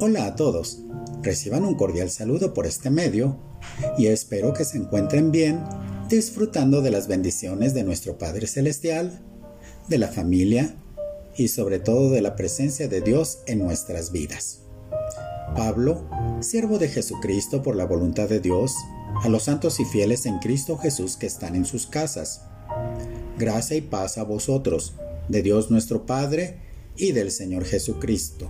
Hola a todos, reciban un cordial saludo por este medio y espero que se encuentren bien disfrutando de las bendiciones de nuestro Padre Celestial, de la familia y sobre todo de la presencia de Dios en nuestras vidas. Pablo, siervo de Jesucristo por la voluntad de Dios, a los santos y fieles en Cristo Jesús que están en sus casas. Gracia y paz a vosotros, de Dios nuestro Padre y del Señor Jesucristo.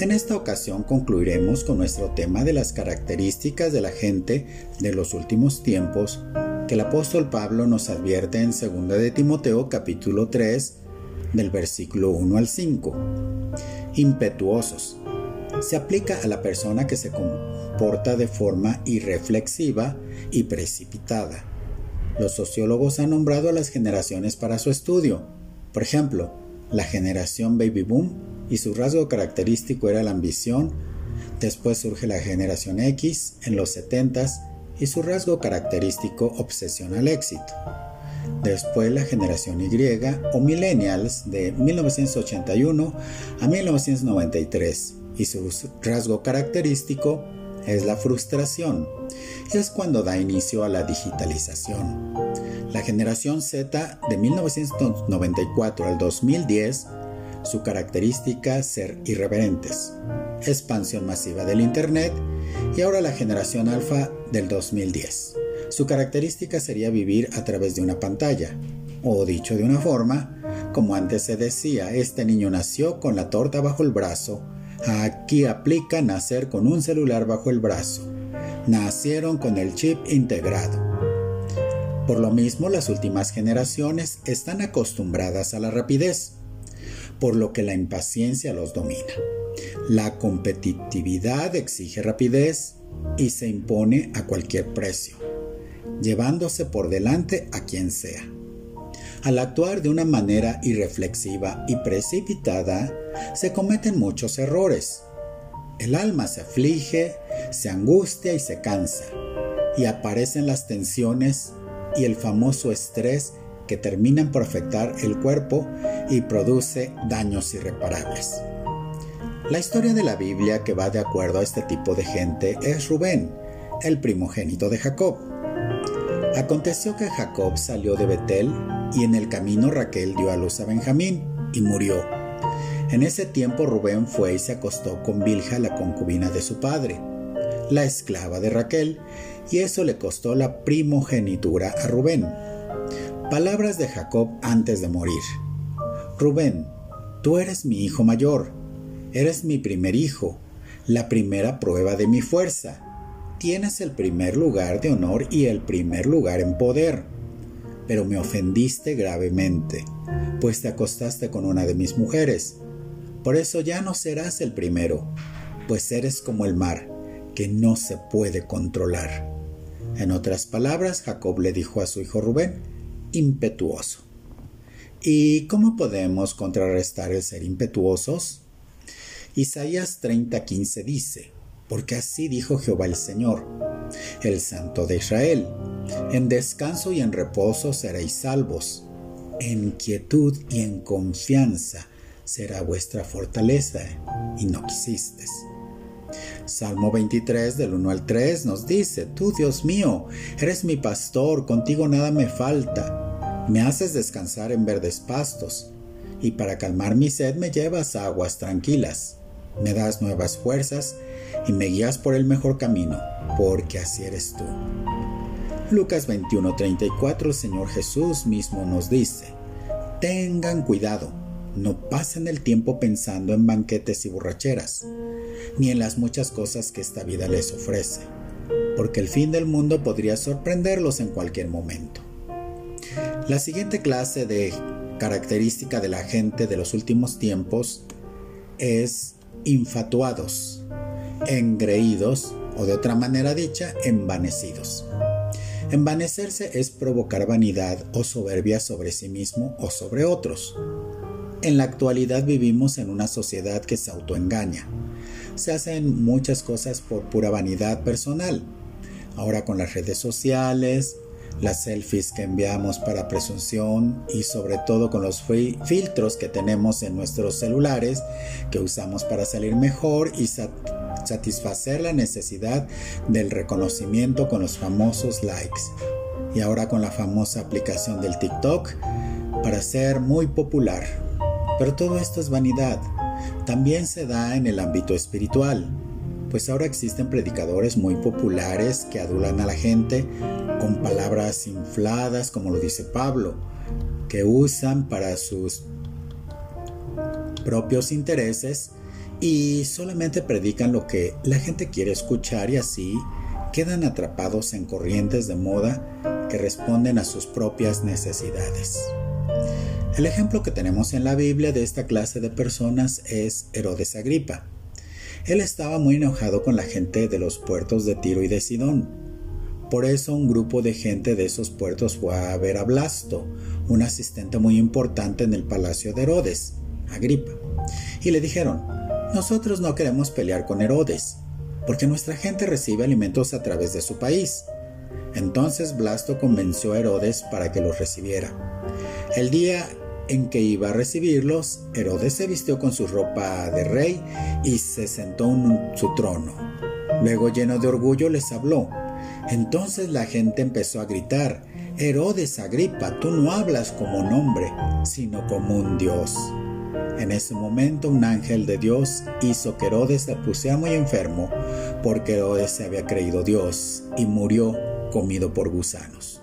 En esta ocasión concluiremos con nuestro tema de las características de la gente de los últimos tiempos que el apóstol Pablo nos advierte en 2 de Timoteo capítulo 3 del versículo 1 al 5. Impetuosos. Se aplica a la persona que se comporta de forma irreflexiva y precipitada. Los sociólogos han nombrado a las generaciones para su estudio. Por ejemplo, la generación baby boom y su rasgo característico era la ambición. Después surge la generación X en los 70 y su rasgo característico obsesión al éxito. Después la generación Y o millennials de 1981 a 1993 y su rasgo característico es la frustración. Es cuando da inicio a la digitalización. La generación Z de 1994 al 2010 su característica ser irreverentes, expansión masiva del Internet y ahora la generación alfa del 2010. Su característica sería vivir a través de una pantalla, o dicho de una forma, como antes se decía, este niño nació con la torta bajo el brazo, aquí aplica nacer con un celular bajo el brazo, nacieron con el chip integrado. Por lo mismo, las últimas generaciones están acostumbradas a la rapidez, por lo que la impaciencia los domina. La competitividad exige rapidez y se impone a cualquier precio, llevándose por delante a quien sea. Al actuar de una manera irreflexiva y precipitada, se cometen muchos errores. El alma se aflige, se angustia y se cansa, y aparecen las tensiones y el famoso estrés que terminan por afectar el cuerpo y produce daños irreparables. La historia de la Biblia que va de acuerdo a este tipo de gente es Rubén, el primogénito de Jacob. Aconteció que Jacob salió de Betel y en el camino Raquel dio a luz a Benjamín y murió. En ese tiempo Rubén fue y se acostó con Bilja, la concubina de su padre, la esclava de Raquel, y eso le costó la primogenitura a Rubén. Palabras de Jacob antes de morir. Rubén, tú eres mi hijo mayor, eres mi primer hijo, la primera prueba de mi fuerza. Tienes el primer lugar de honor y el primer lugar en poder. Pero me ofendiste gravemente, pues te acostaste con una de mis mujeres. Por eso ya no serás el primero, pues eres como el mar, que no se puede controlar. En otras palabras, Jacob le dijo a su hijo Rubén, impetuoso. ¿Y cómo podemos contrarrestar el ser impetuosos? Isaías 30:15 dice, porque así dijo Jehová el Señor, el Santo de Israel, en descanso y en reposo seréis salvos, en quietud y en confianza será vuestra fortaleza, y no quisistes. Salmo 23 del 1 al 3 nos dice, Tú Dios mío, eres mi pastor, contigo nada me falta me haces descansar en verdes pastos, y para calmar mi sed me llevas a aguas tranquilas. Me das nuevas fuerzas y me guías por el mejor camino, porque así eres tú. Lucas 21:34 el Señor Jesús mismo nos dice, tengan cuidado, no pasen el tiempo pensando en banquetes y borracheras, ni en las muchas cosas que esta vida les ofrece, porque el fin del mundo podría sorprenderlos en cualquier momento. La siguiente clase de característica de la gente de los últimos tiempos es infatuados, engreídos o de otra manera dicha, envanecidos. Envanecerse es provocar vanidad o soberbia sobre sí mismo o sobre otros. En la actualidad vivimos en una sociedad que se autoengaña. Se hacen muchas cosas por pura vanidad personal. Ahora con las redes sociales, las selfies que enviamos para presunción y sobre todo con los filtros que tenemos en nuestros celulares que usamos para salir mejor y satisfacer la necesidad del reconocimiento con los famosos likes. Y ahora con la famosa aplicación del TikTok para ser muy popular. Pero todo esto es vanidad. También se da en el ámbito espiritual pues ahora existen predicadores muy populares que adulan a la gente con palabras infladas, como lo dice Pablo, que usan para sus propios intereses y solamente predican lo que la gente quiere escuchar y así quedan atrapados en corrientes de moda que responden a sus propias necesidades. El ejemplo que tenemos en la Biblia de esta clase de personas es Herodes Agripa. Él estaba muy enojado con la gente de los puertos de Tiro y de Sidón. Por eso un grupo de gente de esos puertos fue a ver a Blasto, un asistente muy importante en el palacio de Herodes, Agripa, y le dijeron, nosotros no queremos pelear con Herodes, porque nuestra gente recibe alimentos a través de su país. Entonces Blasto convenció a Herodes para que los recibiera. El día en que iba a recibirlos, Herodes se vistió con su ropa de rey y se sentó en su trono. Luego, lleno de orgullo, les habló. Entonces la gente empezó a gritar, Herodes Agripa, tú no hablas como un hombre, sino como un dios. En ese momento un ángel de Dios hizo que Herodes se pusiera muy enfermo, porque Herodes se había creído Dios y murió comido por gusanos.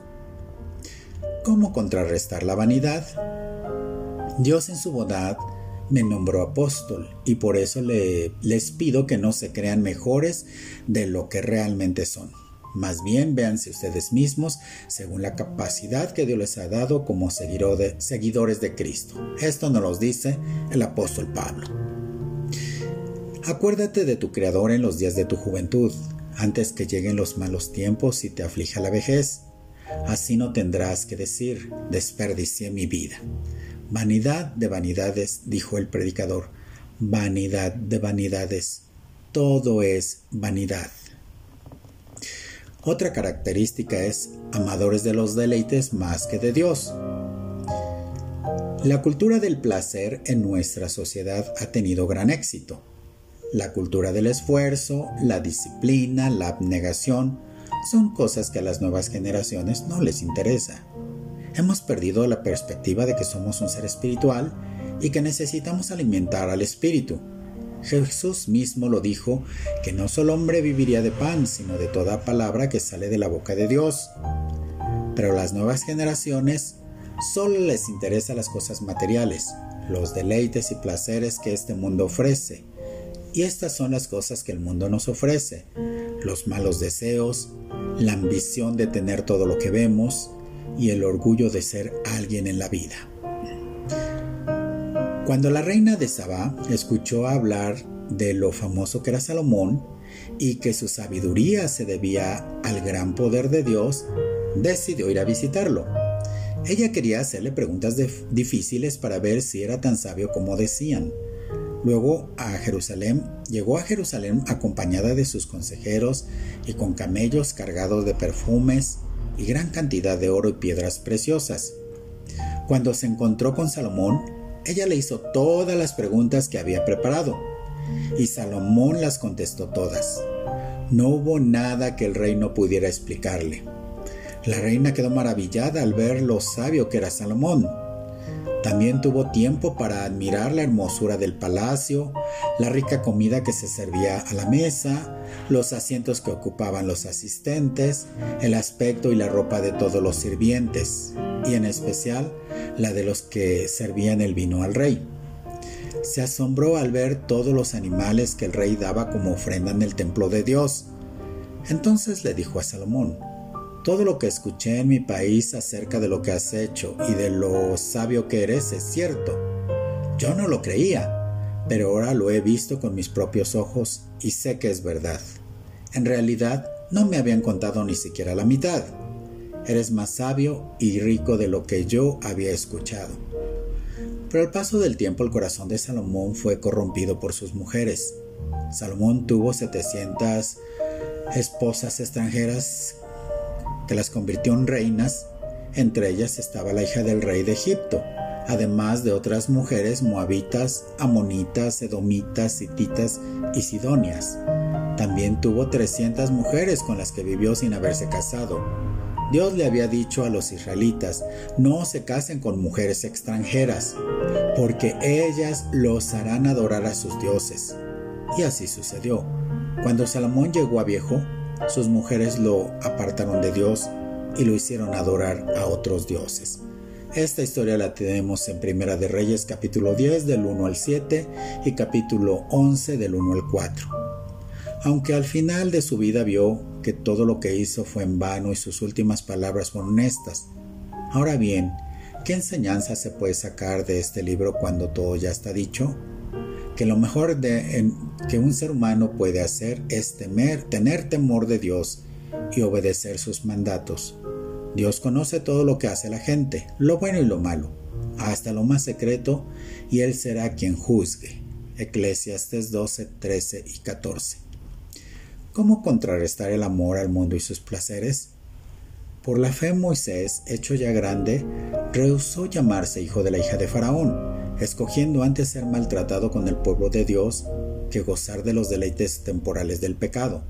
¿Cómo contrarrestar la vanidad? Dios en su bondad me nombró apóstol y por eso les pido que no se crean mejores de lo que realmente son. Más bien véanse ustedes mismos según la capacidad que Dios les ha dado como seguidores de Cristo. Esto nos lo dice el apóstol Pablo. Acuérdate de tu Creador en los días de tu juventud, antes que lleguen los malos tiempos y te aflija la vejez. Así no tendrás que decir, desperdicié mi vida. Vanidad de vanidades, dijo el predicador. Vanidad de vanidades. Todo es vanidad. Otra característica es amadores de los deleites más que de Dios. La cultura del placer en nuestra sociedad ha tenido gran éxito. La cultura del esfuerzo, la disciplina, la abnegación, son cosas que a las nuevas generaciones no les interesa. Hemos perdido la perspectiva de que somos un ser espiritual y que necesitamos alimentar al espíritu. Jesús mismo lo dijo, que no solo hombre viviría de pan, sino de toda palabra que sale de la boca de Dios. Pero las nuevas generaciones solo les interesan las cosas materiales, los deleites y placeres que este mundo ofrece. Y estas son las cosas que el mundo nos ofrece, los malos deseos, la ambición de tener todo lo que vemos, y el orgullo de ser alguien en la vida. Cuando la reina de Sabá escuchó hablar de lo famoso que era Salomón y que su sabiduría se debía al gran poder de Dios, decidió ir a visitarlo. Ella quería hacerle preguntas difíciles para ver si era tan sabio como decían. Luego a Jerusalén, llegó a Jerusalén acompañada de sus consejeros y con camellos cargados de perfumes, y gran cantidad de oro y piedras preciosas. Cuando se encontró con Salomón, ella le hizo todas las preguntas que había preparado, y Salomón las contestó todas. No hubo nada que el rey no pudiera explicarle. La reina quedó maravillada al ver lo sabio que era Salomón. También tuvo tiempo para admirar la hermosura del palacio, la rica comida que se servía a la mesa, los asientos que ocupaban los asistentes, el aspecto y la ropa de todos los sirvientes, y en especial la de los que servían el vino al rey. Se asombró al ver todos los animales que el rey daba como ofrenda en el templo de Dios. Entonces le dijo a Salomón, todo lo que escuché en mi país acerca de lo que has hecho y de lo sabio que eres es cierto. Yo no lo creía, pero ahora lo he visto con mis propios ojos y sé que es verdad. En realidad, no me habían contado ni siquiera la mitad. Eres más sabio y rico de lo que yo había escuchado. Pero al paso del tiempo el corazón de Salomón fue corrompido por sus mujeres. Salomón tuvo 700 esposas extranjeras que las convirtió en reinas, entre ellas estaba la hija del rey de Egipto, además de otras mujeres moabitas, amonitas, edomitas, hititas y sidonias. También tuvo 300 mujeres con las que vivió sin haberse casado. Dios le había dicho a los israelitas, no se casen con mujeres extranjeras, porque ellas los harán adorar a sus dioses. Y así sucedió. Cuando Salomón llegó a viejo, sus mujeres lo apartaron de Dios y lo hicieron adorar a otros dioses. Esta historia la tenemos en Primera de Reyes capítulo 10 del 1 al 7 y capítulo 11 del 1 al 4. Aunque al final de su vida vio que todo lo que hizo fue en vano y sus últimas palabras fueron honestas. Ahora bien, ¿qué enseñanza se puede sacar de este libro cuando todo ya está dicho? Que lo mejor que un ser humano puede hacer es temer, tener temor de Dios y obedecer sus mandatos Dios conoce todo lo que hace la gente, lo bueno y lo malo, hasta lo más secreto, y Él será quien juzgue. Eclesiastes 12, 13 y 14. ¿Cómo contrarrestar el amor al mundo y sus placeres? Por la fe Moisés, hecho ya grande, rehusó llamarse hijo de la hija de Faraón, escogiendo antes ser maltratado con el pueblo de Dios que gozar de los deleites temporales del pecado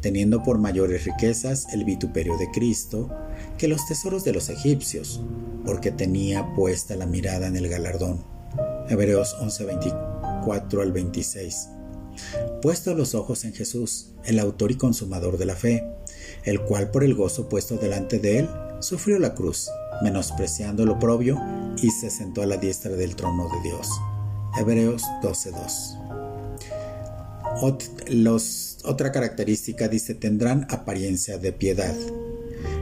teniendo por mayores riquezas el vituperio de Cristo que los tesoros de los egipcios, porque tenía puesta la mirada en el galardón. Hebreos 11:24 al 26. Puesto los ojos en Jesús, el autor y consumador de la fe, el cual por el gozo puesto delante de él, sufrió la cruz, menospreciando lo oprobio, y se sentó a la diestra del trono de Dios. Hebreos 12:2. Los otra característica dice tendrán apariencia de piedad.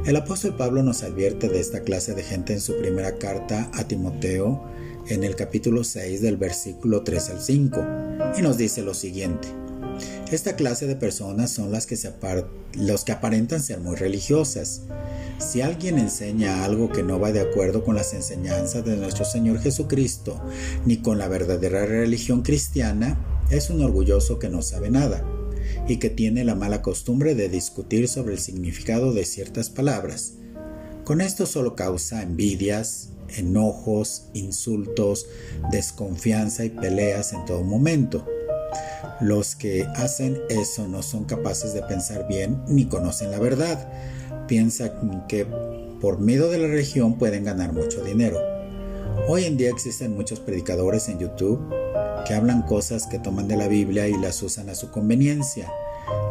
El apóstol Pablo nos advierte de esta clase de gente en su primera carta a Timoteo en el capítulo 6 del versículo 3 al 5 y nos dice lo siguiente. Esta clase de personas son las que se los que aparentan ser muy religiosas. Si alguien enseña algo que no va de acuerdo con las enseñanzas de nuestro Señor Jesucristo ni con la verdadera religión cristiana, es un orgulloso que no sabe nada y que tiene la mala costumbre de discutir sobre el significado de ciertas palabras. Con esto solo causa envidias, enojos, insultos, desconfianza y peleas en todo momento. Los que hacen eso no son capaces de pensar bien ni conocen la verdad. Piensan que por medio de la religión pueden ganar mucho dinero. Hoy en día existen muchos predicadores en YouTube que hablan cosas que toman de la Biblia y las usan a su conveniencia,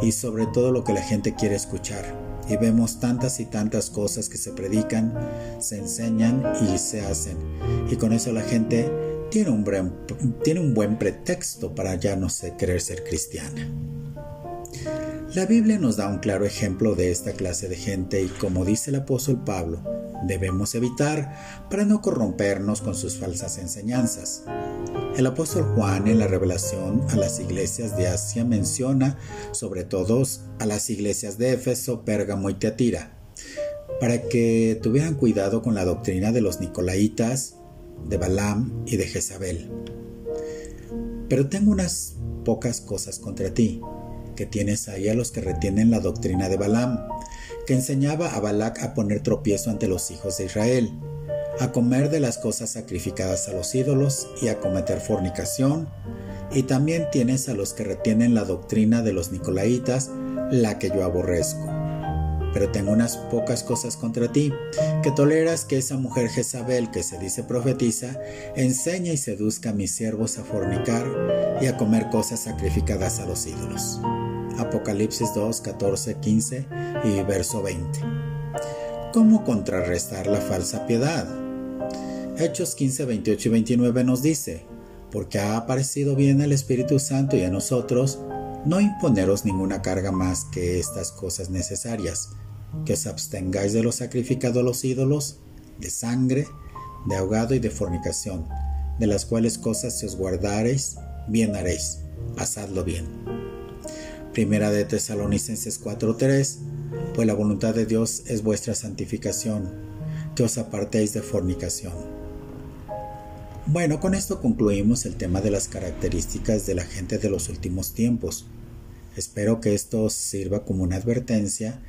y sobre todo lo que la gente quiere escuchar. Y vemos tantas y tantas cosas que se predican, se enseñan y se hacen. Y con eso la gente tiene un buen, pretexto para ya no sé, querer ser cristiana. La Biblia nos da un claro ejemplo de esta clase de gente y como dice el apóstol Pablo, debemos evitar para no corrompernos con sus falsas enseñanzas. El apóstol Juan en la revelación a las iglesias de Asia menciona sobre todo a las iglesias de Éfeso, Pérgamo y Teatira, para que tuvieran cuidado con la doctrina de los Nicolaitas, de Balaam y de Jezabel. Pero tengo unas pocas cosas contra ti, que tienes ahí a los que retienen la doctrina de Balaam, que enseñaba a Balac a poner tropiezo ante los hijos de Israel, a comer de las cosas sacrificadas a los ídolos y a cometer fornicación, y también tienes a los que retienen la doctrina de los nicolaitas, la que yo aborrezco. Pero tengo unas pocas cosas contra ti, que toleras que esa mujer Jezabel que se dice profetiza, enseñe y seduzca a mis siervos a fornicar y a comer cosas sacrificadas a los ídolos. Apocalipsis 2, 14, 15 y verso 20. ¿Cómo contrarrestar la falsa piedad? Hechos 15, 28 y 29 nos dice, porque ha aparecido bien el Espíritu Santo y a nosotros, no imponeros ninguna carga más que estas cosas necesarias, que os abstengáis de lo sacrificado a los ídolos, de sangre, de ahogado y de fornicación, de las cuales cosas si os guardareis, bien haréis, hacedlo bien. Primera de Tesalonicenses 4:3, pues la voluntad de Dios es vuestra santificación, que os apartéis de fornicación. Bueno, con esto concluimos el tema de las características de la gente de los últimos tiempos. Espero que esto sirva como una advertencia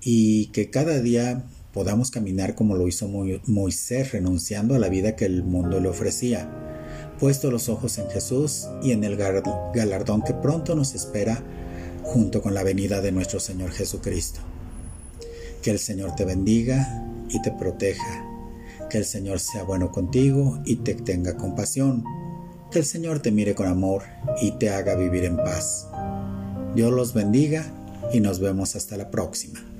y que cada día podamos caminar como lo hizo Moisés, renunciando a la vida que el mundo le ofrecía, puesto los ojos en Jesús y en el galardón que pronto nos espera junto con la venida de nuestro Señor Jesucristo. Que el Señor te bendiga y te proteja. Que el Señor sea bueno contigo y te tenga compasión. Que el Señor te mire con amor y te haga vivir en paz. Dios los bendiga y nos vemos hasta la próxima.